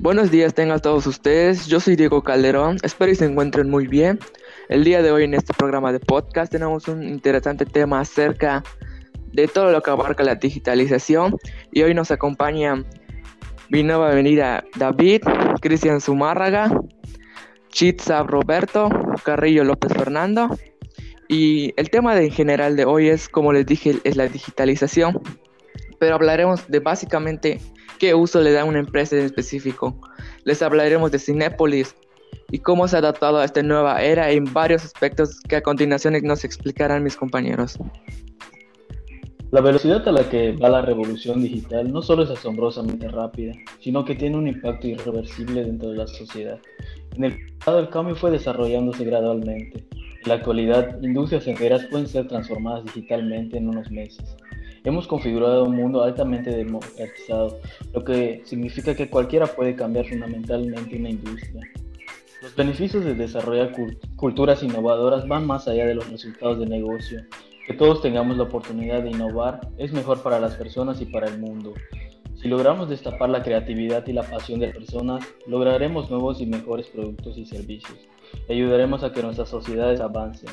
Buenos días tengan todos ustedes, yo soy Diego Calderón, espero que se encuentren muy bien. El día de hoy en este programa de podcast tenemos un interesante tema acerca de todo lo que abarca la digitalización y hoy nos acompaña mi nueva avenida David, Cristian Zumárraga, Chitza Roberto, Carrillo López Fernando y el tema de, en general de hoy es, como les dije, es la digitalización, pero hablaremos de básicamente qué uso le da una empresa en específico. Les hablaremos de Cinepolis y cómo se ha adaptado a esta nueva era en varios aspectos que a continuación nos explicarán mis compañeros. La velocidad a la que va la revolución digital no solo es asombrosamente rápida, sino que tiene un impacto irreversible dentro de la sociedad. En el pasado el cambio fue desarrollándose gradualmente. En la actualidad, industrias enteras pueden ser transformadas digitalmente en unos meses. Hemos configurado un mundo altamente democratizado, lo que significa que cualquiera puede cambiar fundamentalmente una industria. Los beneficios de desarrollar culturas innovadoras van más allá de los resultados de negocio. Que todos tengamos la oportunidad de innovar es mejor para las personas y para el mundo. Si logramos destapar la creatividad y la pasión de personas, lograremos nuevos y mejores productos y servicios. Y ayudaremos a que nuestras sociedades avancen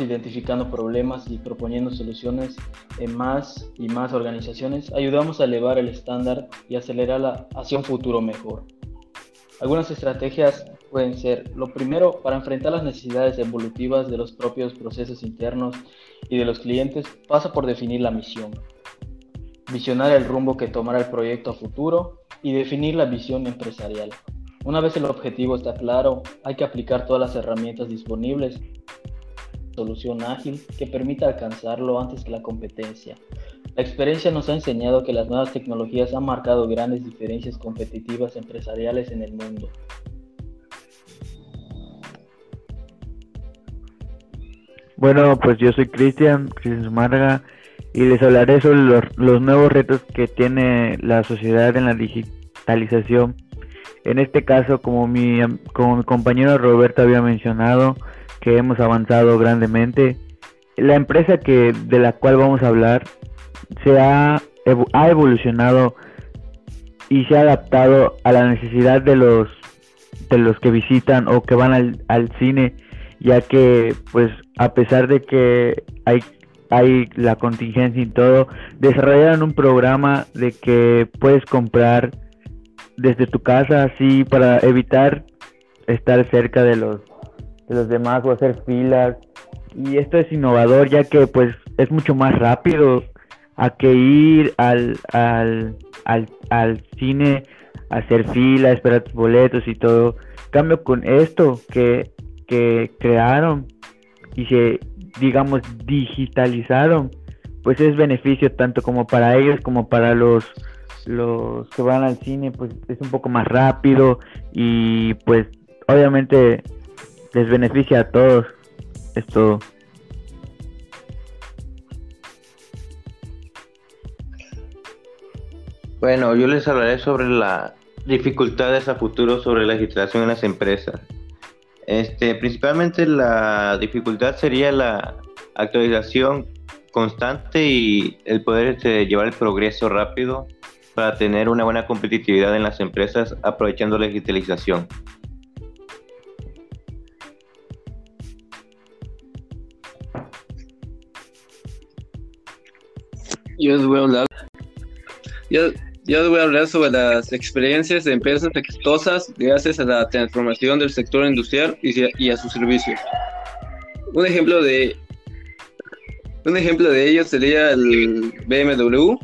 identificando problemas y proponiendo soluciones en más y más organizaciones, ayudamos a elevar el estándar y acelerar hacia un futuro mejor. Algunas estrategias pueden ser, lo primero, para enfrentar las necesidades evolutivas de los propios procesos internos y de los clientes, pasa por definir la misión, visionar el rumbo que tomará el proyecto a futuro y definir la visión empresarial. Una vez el objetivo está claro, hay que aplicar todas las herramientas disponibles solución ágil que permita alcanzarlo antes que la competencia. La experiencia nos ha enseñado que las nuevas tecnologías han marcado grandes diferencias competitivas empresariales en el mundo. Bueno, pues yo soy Cristian, Cristian Marga, y les hablaré sobre los, nuevos retos que tiene la sociedad en la digitalización. En este caso, como mi, como mi compañero Roberto había mencionado, que hemos avanzado grandemente. La empresa que de la cual vamos a hablar se ha, ha evolucionado y se ha adaptado a la necesidad de los de los que visitan o que van al, al cine ya que pues a pesar de que hay hay la contingencia y todo desarrollaron un programa de que puedes comprar desde tu casa así para evitar estar cerca de los de los demás o hacer filas. Y esto es innovador ya que pues es mucho más rápido a que ir al, al, al, al cine, hacer fila, esperar tus boletos y todo. Cambio con esto que, que crearon y se, digamos, digitalizaron, pues es beneficio tanto como para ellos como para los los que van al cine, pues es un poco más rápido y pues obviamente les beneficia a todos. Es todo. Bueno, yo les hablaré sobre las dificultades a futuro sobre la legislación en las empresas. Este, principalmente la dificultad sería la actualización constante y el poder este, llevar el progreso rápido para tener una buena competitividad en las empresas aprovechando la digitalización. Yo les voy a hablar. Yo, voy a hablar sobre las experiencias de empresas exitosas gracias a la transformación del sector industrial y, a sus servicios. Un ejemplo de un ejemplo de ello sería el BMW,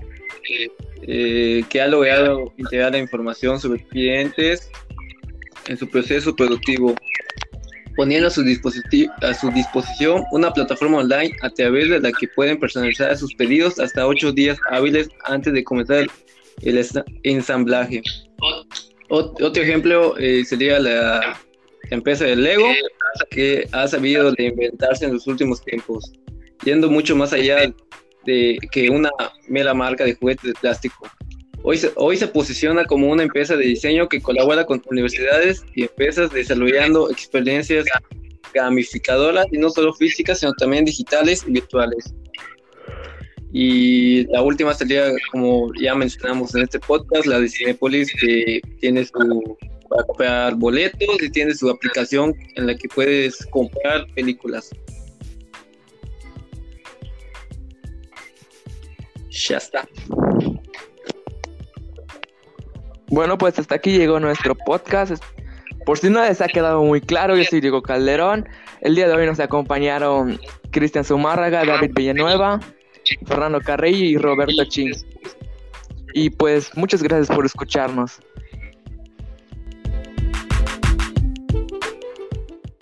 eh, que ha logrado integrar la información sobre clientes en su proceso productivo poniendo a su, a su disposición una plataforma online a través de la que pueden personalizar sus pedidos hasta ocho días hábiles antes de comenzar el ensamblaje. otro ejemplo eh, sería la empresa de Lego, que ha sabido reinventarse en los últimos tiempos, yendo mucho más allá de que una mera marca de juguetes de plástico. Hoy se, posiciona como una empresa de diseño que colabora con universidades y empresas desarrollando experiencias gamificadoras y no solo físicas, sino también digitales y virtuales. Y la última sería, como ya mencionamos en este podcast, la de Cinepolis, que tiene su boletos y tiene su aplicación en la que puedes comprar películas. Ya está. Bueno, pues hasta aquí llegó nuestro podcast. Por si no les ha quedado muy claro, yo soy Diego Calderón. El día de hoy nos acompañaron Cristian Zumárraga, David Villanueva, Fernando Carrillo y Roberto Chin. Y pues muchas gracias por escucharnos.